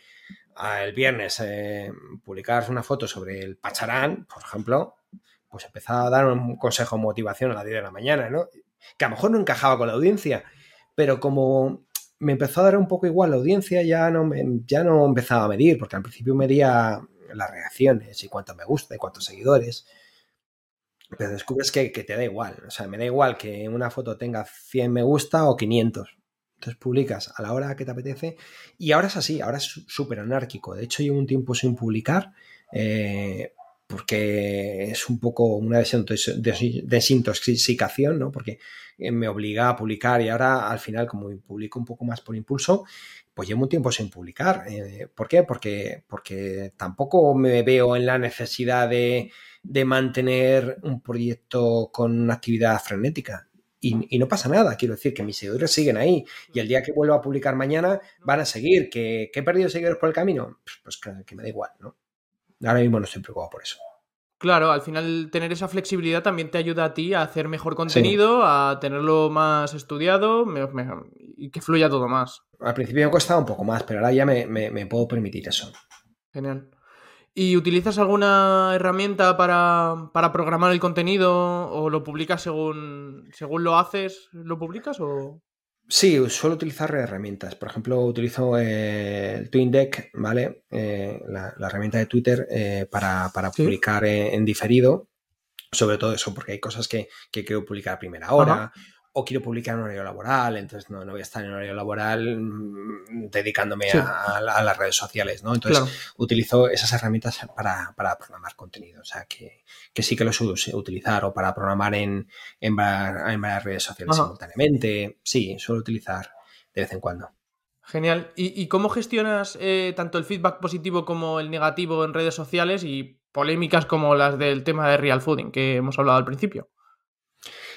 el viernes eh, publicar una foto sobre el Pacharán, por ejemplo, pues empezaba a dar un consejo de motivación a las 10 de la mañana, ¿no? Que a lo mejor no encajaba con la audiencia, pero como me empezó a dar un poco igual la audiencia, ya no, ya no empezaba a medir, porque al principio medía las reacciones y cuánto me gusta y cuántos seguidores. Pero descubres que, que, te da igual. O sea, me da igual que una foto tenga 100 me gusta o 500. Entonces publicas a la hora que te apetece y ahora es así, ahora es súper anárquico. De hecho, llevo un tiempo sin publicar eh, porque es un poco una desintoxicación, ¿no? Porque eh, me obliga a publicar y ahora al final, como publico un poco más por impulso, pues llevo un tiempo sin publicar. Eh, ¿Por qué? Porque, porque tampoco me veo en la necesidad de, de mantener un proyecto con una actividad frenética y, no pasa nada. Quiero decir que mis seguidores siguen ahí y el día que vuelva a publicar mañana van a seguir. ¿Que, he perdido seguidores por el camino? Pues, pues que, me da igual, ¿no? Ahora mismo no estoy preocupado por eso. Claro, al final tener esa flexibilidad también te ayuda a ti a hacer mejor contenido, a tenerlo más estudiado y que fluya todo más. Al principio me costaba un poco más, pero ahora ya me puedo permitir eso. Genial. ¿Y utilizas alguna herramienta para, programar el contenido o lo publicas según, según lo haces, lo publicas o...? Sí, suelo utilizar herramientas. Por ejemplo, utilizo eh, el TwinDeck, ¿vale? Eh, la, herramienta de Twitter eh, para, publicar en, diferido. Sobre todo eso, porque hay cosas que, quiero publicar a primera hora o quiero publicar en horario laboral, entonces no, no voy a estar en horario laboral mm, dedicándome a, las redes sociales, ¿no? Entonces utilizo esas herramientas para, programar contenido, o sea, que, sí que lo suelo utilizar o para programar en, en, varias, redes sociales simultáneamente, sí, suelo utilizar de vez en cuando. Genial. ¿Y, cómo gestionas eh, tanto el feedback positivo como el negativo en redes sociales y polémicas como las del tema de real fooding que hemos hablado al principio?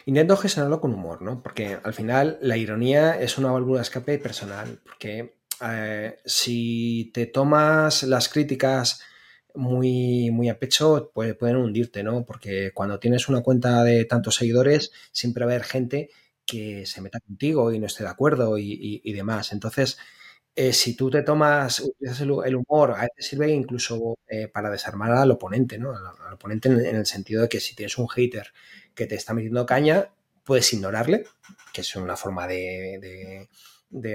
Intento gestionarlo con humor, ¿no? Porque al final la ironía es una válvula de escape personal, porque eh, si te tomas las críticas muy, muy a pecho, pues pueden hundirte, ¿no? Porque cuando tienes una cuenta de tantos seguidores, siempre va a haber gente que se meta contigo y no esté de acuerdo y, demás. Entonces, eh, si tú te tomas, el, humor, a veces sirve incluso eh, para desarmar al oponente, ¿no? Al, oponente en, el sentido de que si tienes un hater que te está metiendo caña, puedes ignorarle, que es una forma de,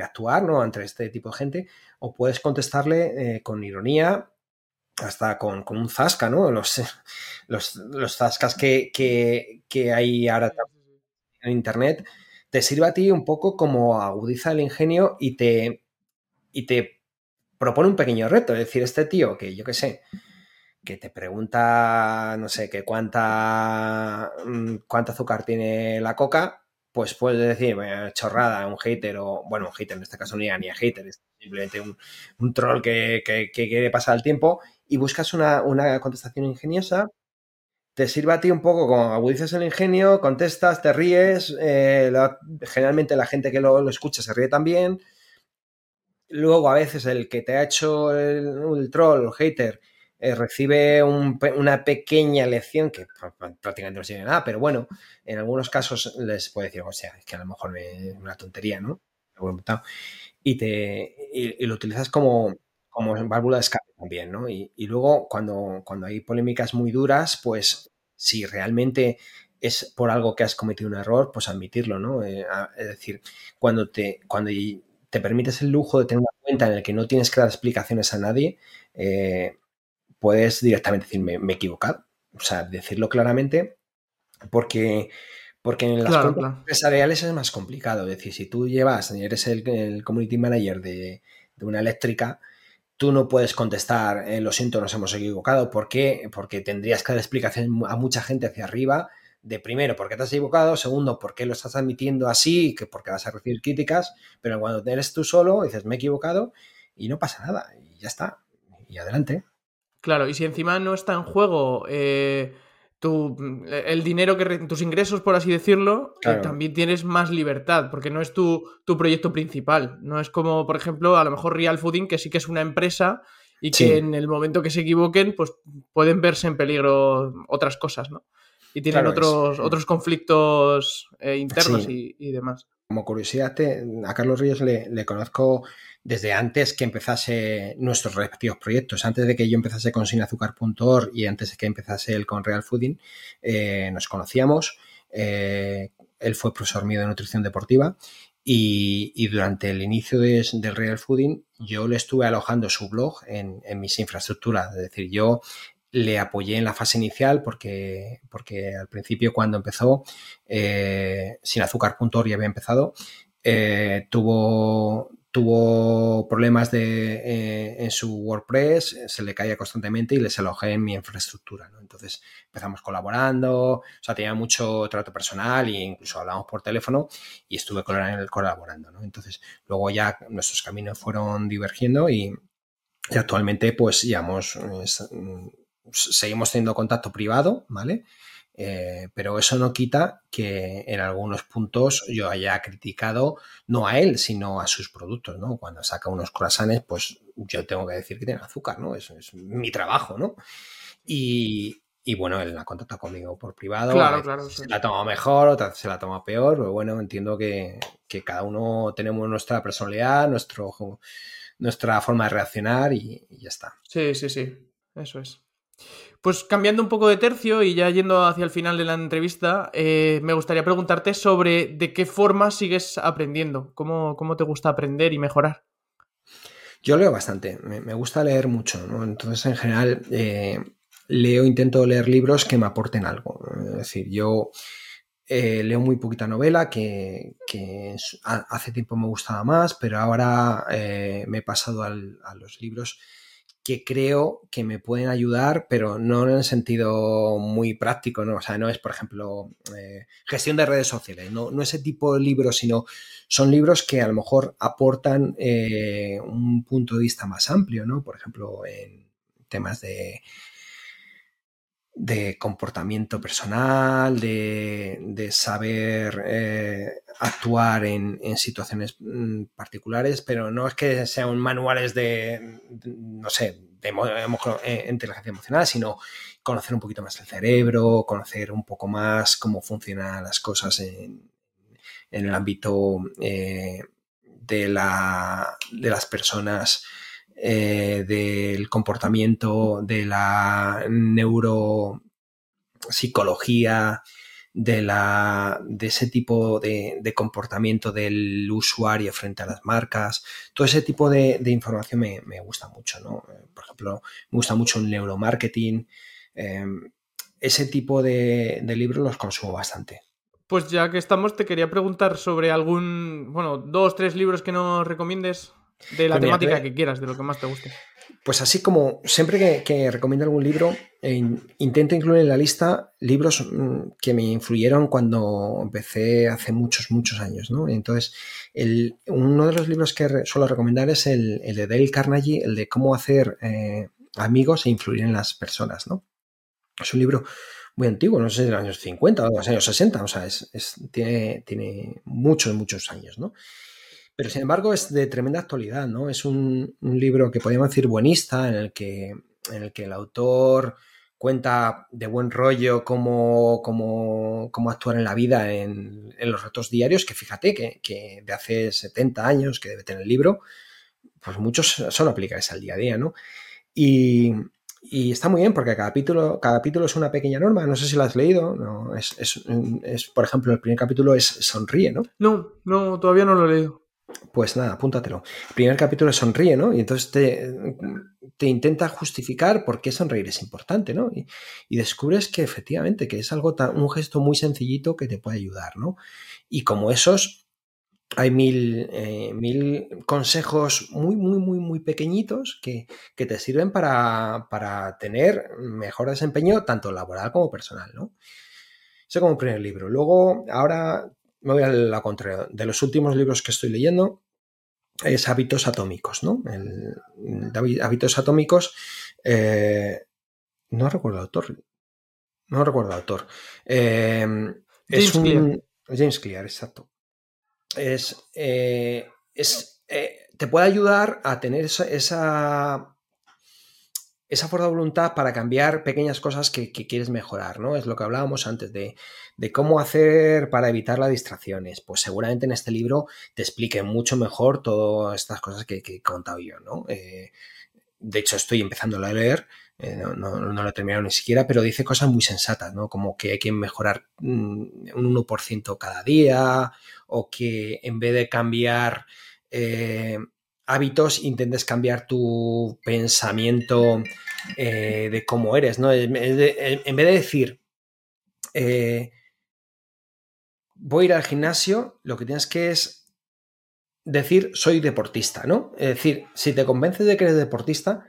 actuar ¿no? ante este tipo de gente, o puedes contestarle eh, con ironía, hasta con, un zasca, ¿no? Los, los, zascas que, que, hay ahora en Internet, te sirve a ti un poco como agudiza el ingenio y te, y te propone un pequeño reto. Es decir, este tío que yo qué sé, que te pregunta, no sé, que cuánta, mm, cuánto azúcar tiene la coca, pues puedes decir, chorrada, un hater o, bueno, un hater en este caso ni ni a hater, es simplemente un, troll que, quiere pasar el tiempo y buscas una, contestación ingeniosa, te sirve a ti un poco como agudizas el ingenio, contestas, te ríes, eh, generalmente la gente que lo, escucha se ríe también. Luego, a veces, el que te ha hecho el, troll, el hater, eh, recibe una pequeña lección que prácticamente no sirve nada, pero bueno, en algunos casos les puede decir, o sea, es que a lo mejor es una tontería, ¿no? Y, te, y, lo utilizas como, como válvula de escape también, ¿no? Y, luego cuando, cuando hay polémicas muy duras, pues si realmente es por algo que has cometido un error, pues admitirlo, ¿no? Eh, es decir, cuando te, cuando te permites el lujo de tener una cuenta en la que no tienes que dar explicaciones a nadie, eh, puedes directamente decir, me, he equivocado. o sea, decirlo claramente, porque, porque en las compras empresariales es más complicado. Es decir, si tú llevas, eres el, community manager de, una eléctrica, tú no puedes contestar, eh, lo siento, nos hemos equivocado. ¿Por qué? Porque tendrías que dar explicación a mucha gente hacia arriba de primero, ¿por qué te has equivocado? Segundo, ¿por qué lo estás admitiendo así? Que porque vas a recibir críticas, pero cuando eres tú solo, dices, me he equivocado y no pasa nada, y ya está, y adelante. Claro, y si encima no está en juego eh, tu, el dinero que tus ingresos, por así decirlo, eh, también tienes más libertad, porque no es tu, tu, proyecto principal. No es como, por ejemplo, a lo mejor Real Fooding, que sí que es una empresa y que en el momento que se equivoquen, pues pueden verse en peligro otras cosas, ¿no? Y tienen otros, otros conflictos eh, internos y, demás. Como curiosidad, a Carlos Ríos le, conozco desde antes que empezase nuestros respectivos proyectos. Antes de que yo empezase con sinazúcar.org y antes de que empezase él con Real Fooding, eh, nos conocíamos. Eh, él fue profesor mío de nutrición deportiva y, durante el inicio del Real Fooding yo le estuve alojando su blog en, en, mis infraestructuras. Es decir, yo le apoyé en la fase inicial porque, porque al principio cuando empezó, eh, sin azúcar.org ya había empezado, eh, tuvo, tuvo problemas de, eh, en su WordPress, se le caía constantemente y les alojé en mi infraestructura. Entonces empezamos colaborando, o sea, tenía mucho trato personal e incluso hablamos por teléfono y estuve colaborando. Entonces luego ya nuestros caminos fueron divergiendo y, actualmente pues llevamos seguimos teniendo contacto privado, ¿vale? Eh, pero eso no quita que en algunos puntos yo haya criticado no a él, sino a sus productos, ¿no? Cuando saca unos croissants, pues yo tengo que decir que tienen azúcar, ¿no? Eso es mi trabajo, ¿no? Y, bueno, él la contacta conmigo por privado. Claro, claro. Se la ha tomado mejor, otra se la ha tomado peor, pero bueno, entiendo que, cada uno tenemos nuestra personalidad, nuestro, nuestra forma de reaccionar y ya está. Sí, sí, sí. Eso es. Pues cambiando un poco de tercio y ya yendo hacia el final de la entrevista, eh, me gustaría preguntarte sobre de qué forma sigues aprendiendo, cómo, cómo te gusta aprender y mejorar. Yo leo bastante, me, gusta leer mucho, ¿no? Entonces, en general, eh, leo, intento leer libros que me aporten algo. Es decir, yo eh, leo muy poquita novela, que, hace tiempo me gustaba más, pero ahora me he pasado a los libros que creo que me pueden ayudar, pero no en el sentido muy práctico, ¿no? O sea, no es, por ejemplo, eh, gestión de redes sociales, no, ese tipo de libros, sino son libros que a lo mejor aportan eh, un punto de vista más amplio, ¿no? Por ejemplo, en temas de, de comportamiento personal, de, saber eh, actuar en, situaciones mm, particulares, pero no es que sean manuales de, no sé, de, eh, inteligencia emocional, sino conocer un poquito más el cerebro, conocer un poco más cómo funcionan las cosas en, el ámbito eh, de, la, de las personas eh, del comportamiento, de la neuropsicología, de, la, de ese tipo de, comportamiento del usuario frente a las marcas. Todo ese tipo de, información me, gusta mucho, ¿no? Por ejemplo, me gusta mucho el neuromarketing. Em, ese tipo de, de libros los consumo bastante. Pues ya que estamos, te quería preguntar sobre algún, bueno, dos, tres libros que nos recomiendes. De la pues temática que quieras, de lo que más te guste. Pues así como siempre que, recomiendo algún libro, eh, intento incluir en la lista libros mm, que me influyeron cuando empecé hace muchos, muchos años. ¿no? Entonces, uno de los libros que suelo recomendar es el, de Dale Carnegie, el de cómo hacer eh, amigos e influir en las personas. ¿no? Es un libro muy antiguo, no sé, de los años 50 o de los años 60, o sea, es, tiene, tiene muchos, muchos años. ¿no? Pero sin embargo es de tremenda actualidad, ¿no? Es un, libro que podríamos decir buenista, en el que, en el, que el autor cuenta de buen rollo cómo, cómo, cómo actuar en la vida en, los retos diarios, que fíjate que, de hace 70 años que debe tener el libro, pues muchos son aplicables al día a día, ¿no? Y, está muy bien porque cada capítulo, cada capítulo es una pequeña norma. No sé si lo has leído. No, es, es, por ejemplo, el primer capítulo es Sonríe, ¿no? No, no, todavía no lo he leído. Pues nada, apúntatelo. El primer capítulo sonríe, ¿no? Y entonces te, te intenta justificar por qué sonreír es importante, ¿no? Y, descubres que efectivamente, que es algo tan, un gesto muy sencillito que te puede ayudar, ¿no? Y como esos, hay mil, eh, mil consejos muy, muy, muy, muy pequeñitos que, que te sirven para, para, tener mejor desempeño tanto laboral como personal, ¿no? Ese como primer libro. Luego, ahora me voy a la contraria. De los últimos libros que estoy leyendo es Hábitos Atómicos, ¿no? El, hábitos Atómicos, eh, no recuerdo el autor, no recuerdo el autor. Eh, es un, Clear. James Clear, exacto. Es, eh, es te puede ayudar a tener esa esa fuerza de voluntad para cambiar pequeñas cosas que, quieres mejorar, ¿no? Es lo que hablábamos antes de, cómo hacer para evitar las distracciones. Pues seguramente en este libro te explique mucho mejor todas estas cosas que, he contado yo, ¿no? Eh, de hecho, estoy empezando a leer, eh, no, lo he terminado ni siquiera, pero dice cosas muy sensatas, ¿no? Como que hay que mejorar mm, un 1% cada día, o que en vez de cambiar eh, hábitos intentes cambiar tu pensamiento eh, de cómo eres, ¿no? En vez de, decir, eh, voy a ir al gimnasio, lo que tienes que es decir, soy deportista, ¿no? Es decir, si te convences de que eres deportista,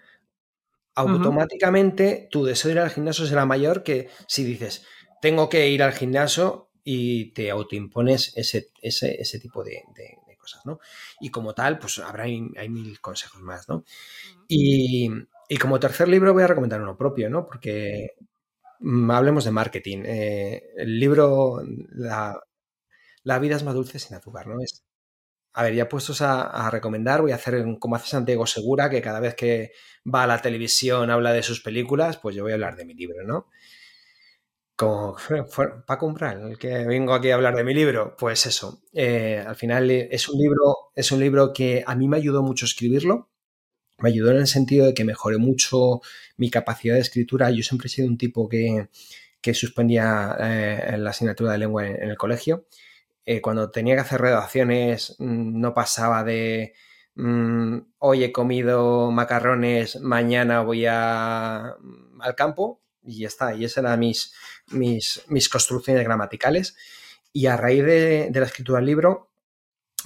automáticamente tu deseo de ir al gimnasio será mayor que si dices, tengo que ir al gimnasio y te autoimpones ese, ese, tipo de, y como tal, pues habrá hay, mil consejos más, ¿no? Y, como tercer libro voy a recomendar uno propio, ¿no? Porque mm, hablemos de marketing. Eh, el libro la, vida es más dulce sin azúcar, ¿no? Es, a ver, ya puestos a, recomendar, voy a hacer como hace Santiago Segura, que cada vez que va a la televisión habla de sus películas, pues yo voy a hablar de mi libro, ¿no? Como para comprar, el que vengo aquí a hablar de mi libro, pues eso. Eh, al final eh, es un libro, es un libro que a mí me ayudó mucho escribirlo. Me ayudó en el sentido de que mejoré mucho mi capacidad de escritura. Yo siempre he sido un tipo que, suspendía eh, la asignatura de lengua en, el colegio. cuando tenía que hacer redacciones, mm, no pasaba de mm, hoy he comido macarrones, mañana voy a, al campo y ya está. Y esas eran mis, mis, mis construcciones gramaticales. Y a raíz de, la escritura del libro,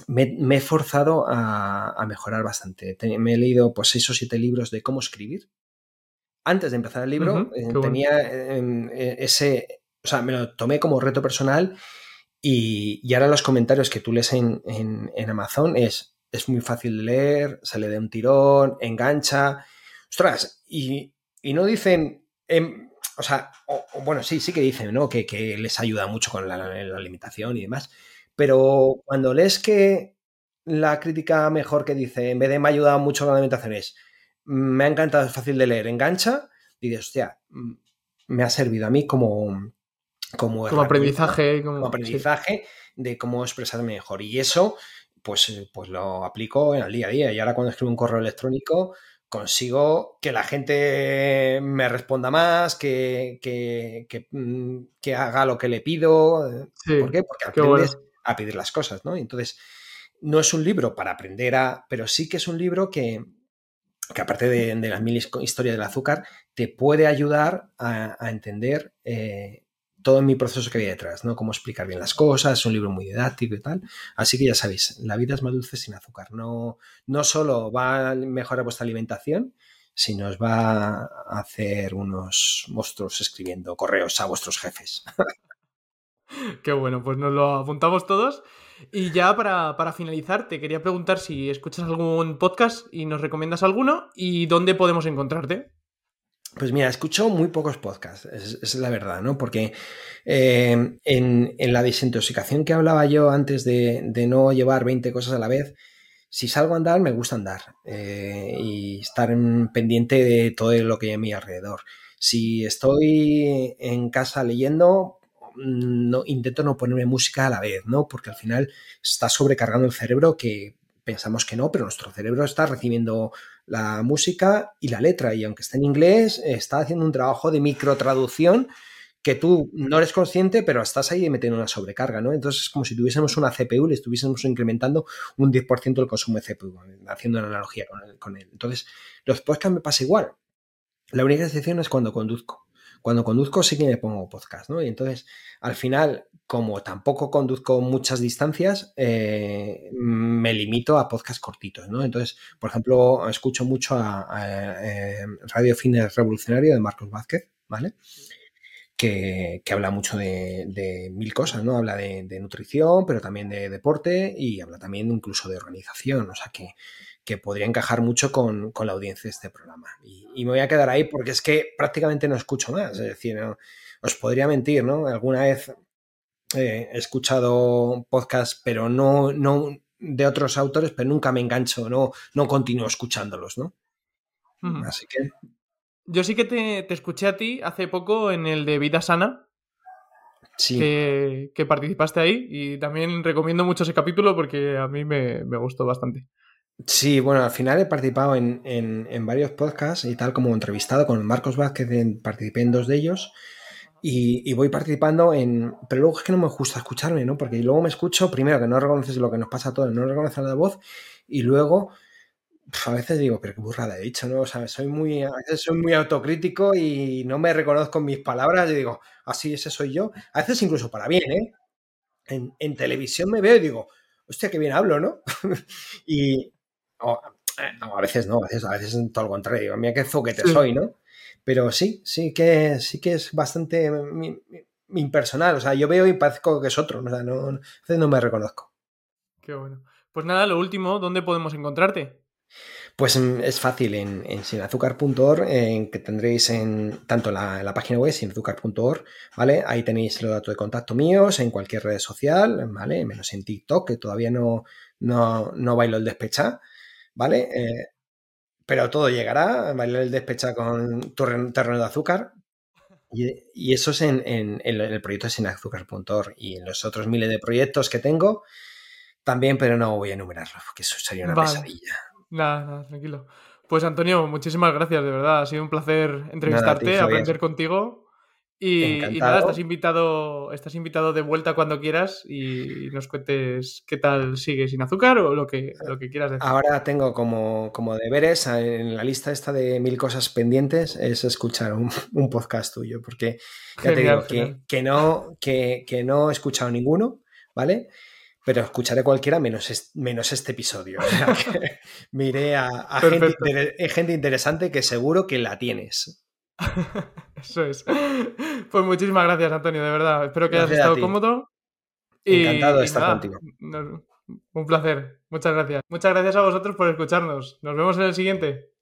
me, he forzado a, mejorar bastante. me he leído pues seis o siete libros de cómo escribir. Antes de empezar el libro, eh, tenía em, e, ese, o sea, me lo tomé como reto personal y, ahora los comentarios que tú lees en, Amazon es, es muy fácil de leer, sale de un tirón, engancha. Ostras, y, y no dicen, em, o sea, bueno, sí, sí que dicen, ¿no? Que, les ayuda mucho con la, alimentación y demás. Pero cuando lees que la crítica mejor que dice, en vez de me ha ayudado mucho con la alimentación, es me ha encantado, es fácil de leer, engancha, dices, hostia, mm, me ha servido a mí como. Como, aprendizaje. Como, aprendizaje de cómo expresarme mejor. Y eso, pues, pues lo aplico en el día a día. Y ahora cuando escribo un correo electrónico, consigo que la gente me responda más, que, que, mm, haga lo que le pido. ¿Por qué? Porque aprendes a pedir las cosas, ¿no? Entonces, no es un libro para aprender a, pero sí que es un libro que, aparte de, las mil historias del azúcar, te puede ayudar a, entender eh, todo mi proceso que había detrás, ¿no? Cómo explicar bien las cosas, es un libro muy didáctico y tal. Así que ya sabéis, la vida es más dulce sin azúcar. No, no solo va a mejorar vuestra alimentación, sino os va a hacer unos monstruos escribiendo correos a vuestros jefes. Qué bueno, pues nos lo apuntamos todos. Y ya para, para, finalizar, te quería preguntar si escuchas algún podcast y nos recomiendas alguno y dónde podemos encontrarte. Pues mira, escucho muy pocos podcasts, es, la verdad, ¿no? Porque eh, en, la desintoxicación que hablaba yo antes de, no llevar 20 cosas a la vez, si salgo a andar, me gusta andar eh, y estar pendiente de todo lo que hay a mi alrededor. Si estoy en casa leyendo, no, intento no ponerme música a la vez, ¿no? Porque al final está sobrecargando el cerebro que pensamos que no, pero nuestro cerebro está recibiendo la música y la letra, y aunque esté en inglés, está haciendo un trabajo de microtraducción que tú no eres consciente, pero estás ahí metiendo una sobrecarga, ¿no? Entonces es como si tuviésemos una CPU le estuviésemos incrementando un 10% del consumo de CPU, haciendo una analogía con, él. Entonces, los podcasts me pasa igual. La única excepción es cuando conduzco. Cuando conduzco sí que me pongo podcast, ¿no? Y entonces, al final, como tampoco conduzco muchas distancias, eh, me limito a podcast cortitos, ¿no? Entonces, por ejemplo, escucho mucho a, eh, Radio Fines Revolucionario de Marcos Vázquez, ¿vale? Que, habla mucho de, mil cosas, ¿no? Habla de, nutrición, pero también de deporte y habla también incluso de organización, o sea que que podría encajar mucho con, la audiencia de este programa. Y, me voy a quedar ahí porque es que prácticamente no escucho más. Es decir, os podría mentir, ¿no? Alguna vez eh, he escuchado podcasts, pero no, no de otros autores, pero nunca me engancho, no, no continúo escuchándolos, ¿no? Así que. Yo sí que te, escuché a ti hace poco en el de Vida Sana. Sí. Que, participaste ahí y también recomiendo mucho ese capítulo porque a mí me gustó bastante. Sí, bueno, al final he participado en, varios podcasts y tal como entrevistado con Marcos Vázquez, participé en dos de ellos y, voy participando en... Pero luego es que no me gusta escucharme, ¿no? Porque luego me escucho, primero que no reconoces lo que nos pasa a todos, no reconoces la voz y luego a veces digo, pero qué burrada he dicho, ¿no? O sea, soy muy, a veces soy muy autocrítico y no me reconozco en mis palabras y digo, así ese soy yo. A veces incluso para bien, ¿eh? En, en televisión me veo y digo, hostia, qué bien hablo, ¿no? y, eh, a veces no, a veces, a veces es todo lo contrario. A mí qué foquete soy, ¿no? Pero sí, sí que, sí que es bastante impersonal. O sea, yo veo y parezco que es otro. O sea, no, no me reconozco. Qué bueno. Pues nada, lo último, ¿dónde podemos encontrarte? Pues mm, es fácil en, en sinazúcar.org, en que tendréis en tanto la, la página web sinazúcar.org, ¿vale? Ahí tenéis los datos de contacto míos en cualquier red social, ¿vale? Menos en TikTok, que todavía no, no, no bailo el despechar. ¿vale? Eh, pero todo llegará, bailar el despecha con terreno de azúcar. Y, eso es en, el proyecto sinazúcar.org y en los otros miles de proyectos que tengo también, pero no voy a enumerarlos porque eso sería una pesadilla. Nada, nada, tranquilo. Pues Antonio, muchísimas gracias, de verdad. Ha sido un placer entrevistarte, aprender contigo y, nada, estás invitado, estás invitado de vuelta cuando quieras y nos cuentes qué tal sigue sin azúcar o lo que, lo que quieras decir. Ahora tengo como, como deberes en la lista esta de mil cosas pendientes es escuchar un, podcast tuyo, porque ya te digo que, no, que, no he escuchado ninguno, ¿vale? Pero escucharé cualquiera menos, menos este episodio. miré a, gente, gente interesante que seguro que la tienes. Eso es. Pues muchísimas gracias, Antonio, de verdad. Espero que hayas estado cómodo. Encantado de estar contigo. un placer. Muchas gracias. Muchas gracias a vosotros por escucharnos. Nos vemos en el siguiente.